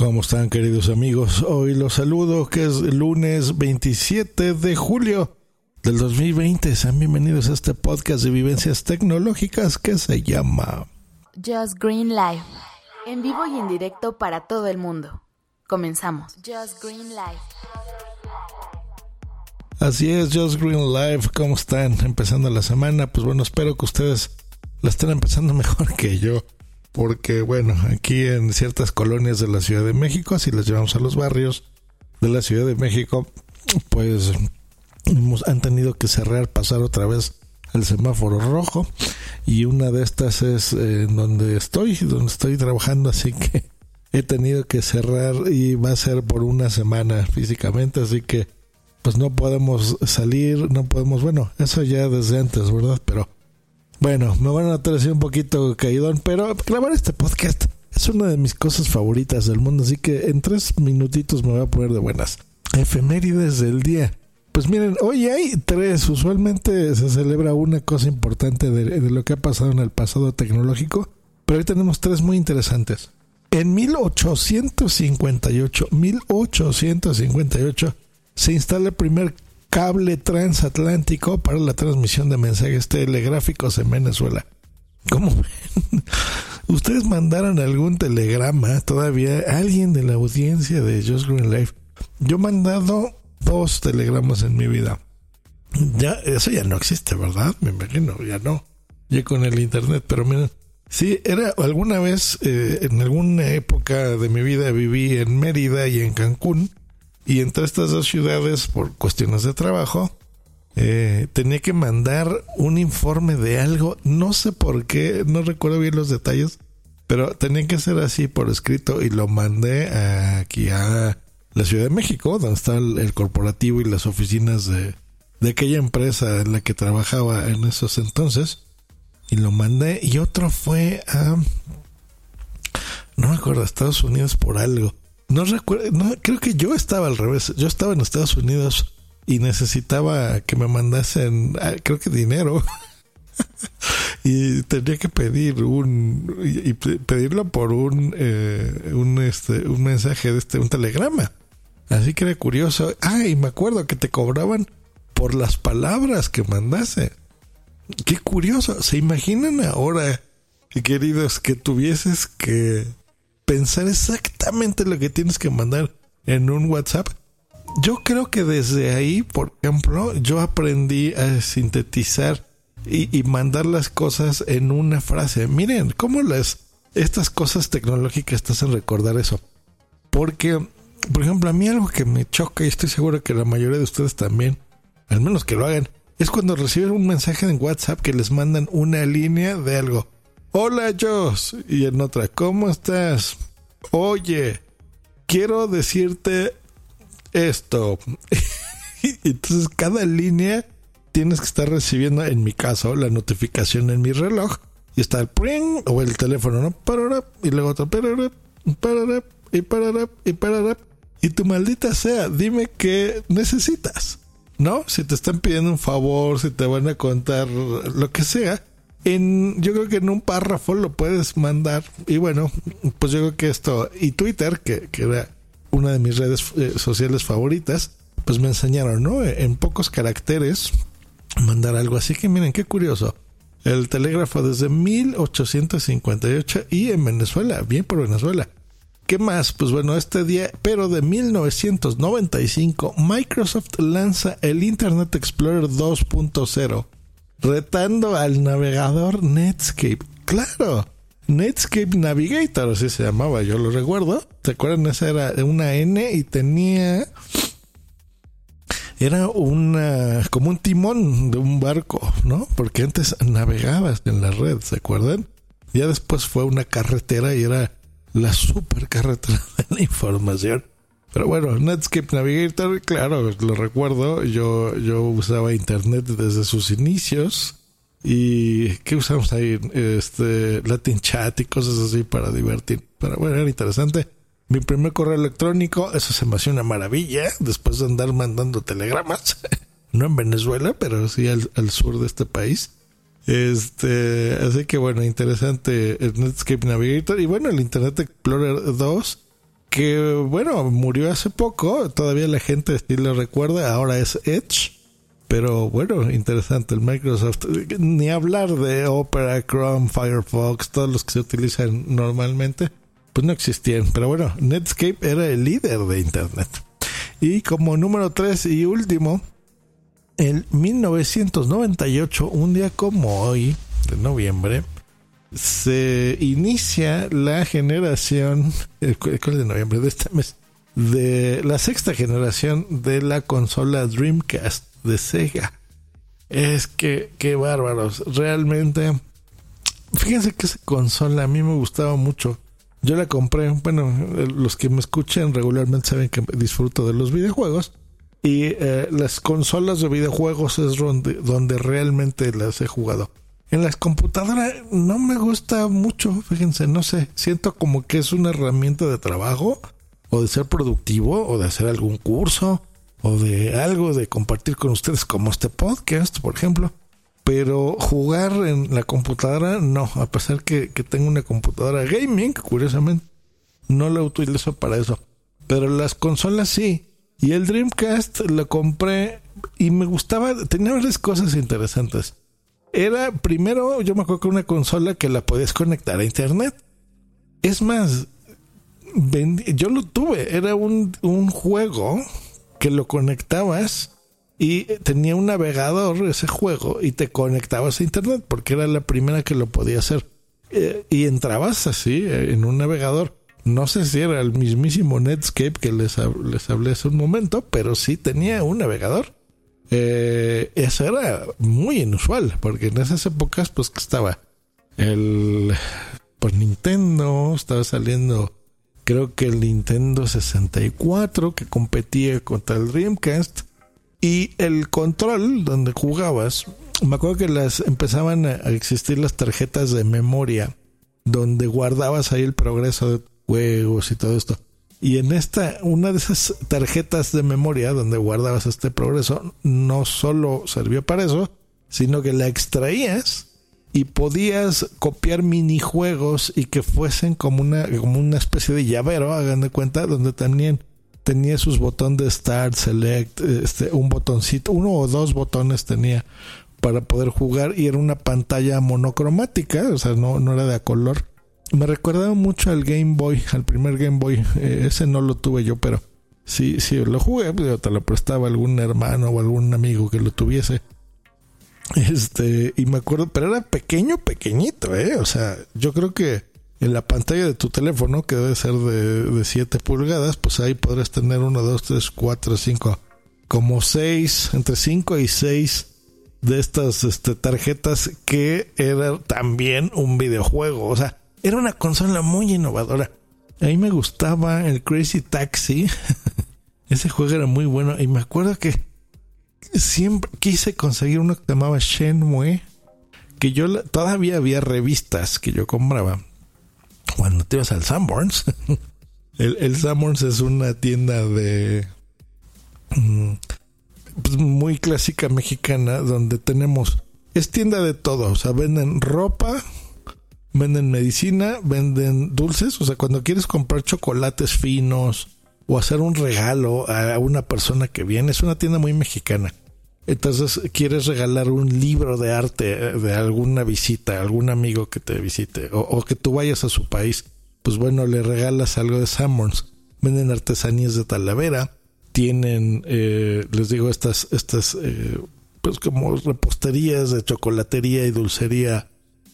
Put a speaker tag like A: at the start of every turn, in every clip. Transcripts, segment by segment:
A: ¿Cómo están queridos amigos? Hoy los saludo que es el lunes 27 de julio del 2020. Sean bienvenidos a este podcast de vivencias tecnológicas que se llama
B: Just Green Life. En vivo y en directo para todo el mundo. Comenzamos. Just Green Life.
A: Así es, Just Green Life. ¿Cómo están? Empezando la semana. Pues bueno, espero que ustedes la estén empezando mejor que yo porque bueno, aquí en ciertas colonias de la Ciudad de México, si las llevamos a los barrios de la Ciudad de México, pues hemos, han tenido que cerrar, pasar otra vez el semáforo rojo y una de estas es donde estoy, donde estoy trabajando, así que he tenido que cerrar y va a ser por una semana físicamente, así que pues no podemos salir, no podemos, bueno, eso ya desde antes, ¿verdad? Pero bueno, me van a notar así un poquito caídón, pero grabar este podcast es una de mis cosas favoritas del mundo, así que en tres minutitos me voy a poner de buenas. Efemérides del día. Pues miren, hoy hay tres. Usualmente se celebra una cosa importante de, de, lo que ha pasado en el pasado tecnológico, pero hoy tenemos tres muy interesantes. En 1858, 1858, se instala el primer cable transatlántico para la transmisión de mensajes telegráficos en Venezuela. ¿Cómo ven? Ustedes mandaron algún telegrama todavía, alguien de la audiencia de Just Green Life. Yo he mandado dos telegramas en mi vida. Ya, eso ya no existe, ¿verdad? Me imagino, ya no. Ya con el internet, pero miren, sí, era alguna vez, eh, en alguna época de mi vida viví en Mérida y en Cancún y entre estas dos ciudades, por cuestiones de trabajo, eh, tenía que mandar un informe de algo. No sé por qué, no recuerdo bien los detalles, pero tenía que ser así por escrito y lo mandé aquí a la Ciudad de México, donde está el, corporativo y las oficinas de, de aquella empresa en la que trabajaba en esos entonces. Y lo mandé. Y otro fue a... No me acuerdo, a Estados Unidos por algo. No recuerdo, no, creo que yo estaba al revés. Yo estaba en Estados Unidos y necesitaba que me mandasen, ah, creo que dinero. y tenía que pedir un y, pedirlo por un eh, un este un mensaje de este un telegrama así que era curioso ah y me acuerdo que te cobraban por las palabras que mandase qué curioso se imaginan ahora queridos que tuvieses que pensar exactamente lo que tienes que mandar en un WhatsApp. Yo creo que desde ahí, por ejemplo, yo aprendí a sintetizar y, mandar las cosas en una frase. Miren, cómo las estas cosas tecnológicas te hacen recordar eso. Porque, por ejemplo, a mí algo que me choca y estoy seguro que la mayoría de ustedes también, al menos que lo hagan, es cuando reciben un mensaje en WhatsApp que les mandan una línea de algo. Hola Joss. Y en otra, ¿cómo estás? Oye, quiero decirte esto. Entonces cada línea tienes que estar recibiendo, en mi caso, la notificación en mi reloj. Y está el pring o el teléfono, ¿no? Parará, y luego otro y y. Y tu maldita sea, dime qué necesitas. ¿No? Si te están pidiendo un favor, si te van a contar lo que sea, en, yo creo que en un párrafo lo puedes mandar. Y bueno, pues yo creo que esto, y Twitter, que, que era una de mis redes eh, sociales favoritas, pues me enseñaron, ¿no? En pocos caracteres mandar algo así que miren, qué curioso. El telégrafo desde 1858 y en Venezuela, bien por Venezuela. ¿Qué más? Pues bueno, este día, pero de 1995, Microsoft lanza el Internet Explorer 2.0 retando al navegador Netscape. Claro, Netscape Navigator, así se llamaba, yo lo recuerdo. ¿Se acuerdan? Esa era una N y tenía. Era una. como un timón de un barco, ¿no? Porque antes navegabas en la red, ¿se acuerdan? Ya después fue una carretera y era la super carretera de la información. Pero bueno, Netscape Navigator, claro, lo recuerdo. Yo, yo usaba internet desde sus inicios. ¿Y qué usamos ahí? Este, Latin Chat y cosas así para divertir. Pero bueno, era interesante. Mi primer correo electrónico, eso se me hacía una maravilla. Después de andar mandando telegramas. no en Venezuela, pero sí al, al sur de este país. Este, así que bueno, interesante el Netscape Navigator. Y bueno, el Internet Explorer 2 que bueno, murió hace poco, todavía la gente sí lo recuerda, ahora es Edge, pero bueno, interesante el Microsoft, ni hablar de Opera, Chrome, Firefox, todos los que se utilizan normalmente, pues no existían, pero bueno, Netscape era el líder de Internet. Y como número 3 y último, en 1998, un día como hoy, de noviembre, se inicia la generación, el, de noviembre de este mes, de la sexta generación de la consola Dreamcast de Sega. Es que, qué bárbaros. Realmente, fíjense que esa consola a mí me gustaba mucho. Yo la compré, bueno, los que me escuchan regularmente saben que disfruto de los videojuegos. Y eh, las consolas de videojuegos es donde, donde realmente las he jugado. En las computadoras no me gusta mucho, fíjense, no sé, siento como que es una herramienta de trabajo o de ser productivo o de hacer algún curso o de algo de compartir con ustedes como este podcast, por ejemplo. Pero jugar en la computadora, no, a pesar que, que tengo una computadora gaming, curiosamente, no la utilizo para eso. Pero las consolas sí. Y el Dreamcast lo compré y me gustaba, tenía varias cosas interesantes era primero, yo me acuerdo que una consola que la podías conectar a internet. Es más, yo lo tuve, era un, un juego que lo conectabas y tenía un navegador ese juego y te conectabas a internet porque era la primera que lo podía hacer. Eh, y entrabas así eh, en un navegador. No sé si era el mismísimo Netscape que les, les hablé hace un momento, pero sí tenía un navegador eh, eso era muy inusual, porque en esas épocas, pues estaba el pues Nintendo, estaba saliendo, creo que el Nintendo 64 que competía contra el Dreamcast y el control donde jugabas. Me acuerdo que las empezaban a existir las tarjetas de memoria donde guardabas ahí el progreso de juegos y todo esto. Y en esta, una de esas tarjetas de memoria donde guardabas este progreso, no solo sirvió para eso, sino que la extraías y podías copiar minijuegos y que fuesen como una, como una especie de llavero, hagan de cuenta, donde también tenía sus botones de Start, Select, este, un botoncito, uno o dos botones tenía para poder jugar y era una pantalla monocromática, o sea, no, no era de a color me recordaba mucho al Game Boy, al primer Game Boy. Eh, ese no lo tuve yo, pero sí, sí lo jugué, pues, te lo prestaba algún hermano o algún amigo que lo tuviese. Este, y me acuerdo, pero era pequeño, pequeñito, ¿eh? O sea, yo creo que en la pantalla de tu teléfono, que debe ser de, de 7 pulgadas, pues ahí podrás tener 1, 2, 3, 4, 5, como 6, entre 5 y 6 de estas este, tarjetas que era también un videojuego. O sea, era una consola muy innovadora. A mí me gustaba el Crazy Taxi. Ese juego era muy bueno. Y me acuerdo que siempre quise conseguir uno que se llamaba Shenmue. Que yo todavía había revistas que yo compraba. Cuando te ibas al Sanborns. el, Sanborns es una tienda de. Mm, pues, muy clásica mexicana. Donde tenemos. Es tienda de todo. O sea, venden ropa Venden medicina, venden dulces, o sea, cuando quieres comprar chocolates finos o hacer un regalo a una persona que viene, es una tienda muy mexicana. Entonces, quieres regalar un libro de arte eh, de alguna visita, algún amigo que te visite, o, que tú vayas a su país, pues bueno, le regalas algo de Sammons. Venden artesanías de Talavera, tienen, eh, les digo, estas, estas, eh, pues como reposterías de chocolatería y dulcería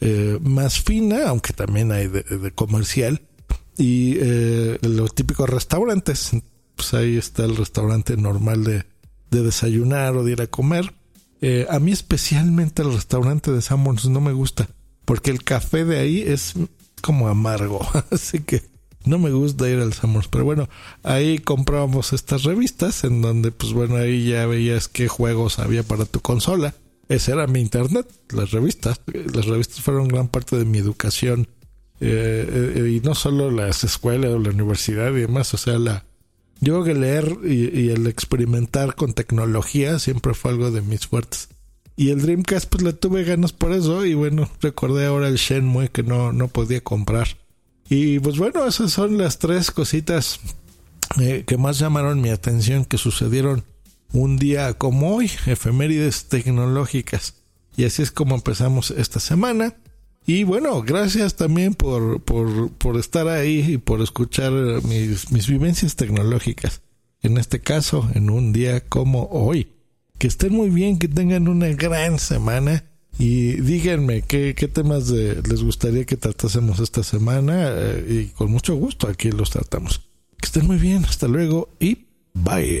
A: eh, más fina, aunque también hay de, comercial. Y eh, los típicos restaurantes, pues ahí está el restaurante normal de, de desayunar o de ir a comer. Eh, a mí especialmente el restaurante de Sanborns no me gusta, porque el café de ahí es como amargo, así que no me gusta ir al Summers, pero bueno, ahí comprábamos estas revistas en donde, pues bueno, ahí ya veías qué juegos había para tu consola. Ese era mi internet, las revistas. Las revistas fueron gran parte de mi educación. Eh, eh, y no solo las escuelas o la universidad y demás, o sea, la... Yo creo que leer y, el experimentar con tecnología siempre fue algo de mis fuertes. Y el Dreamcast, pues le tuve ganas por eso. Y bueno, recordé ahora el Shenmue que no, no podía comprar. Y pues bueno, esas son las tres cositas eh, que más llamaron mi atención que sucedieron un día como hoy, efemérides tecnológicas. Y así es como empezamos esta semana. Y bueno, gracias también por, por, estar ahí y por escuchar mis, mis vivencias tecnológicas. En este caso, en un día como hoy. Que estén muy bien, que tengan una gran semana y díganme qué, qué temas les gustaría que tratásemos esta semana eh, y con mucho gusto aquí los tratamos. Que estén muy bien, hasta luego y bye.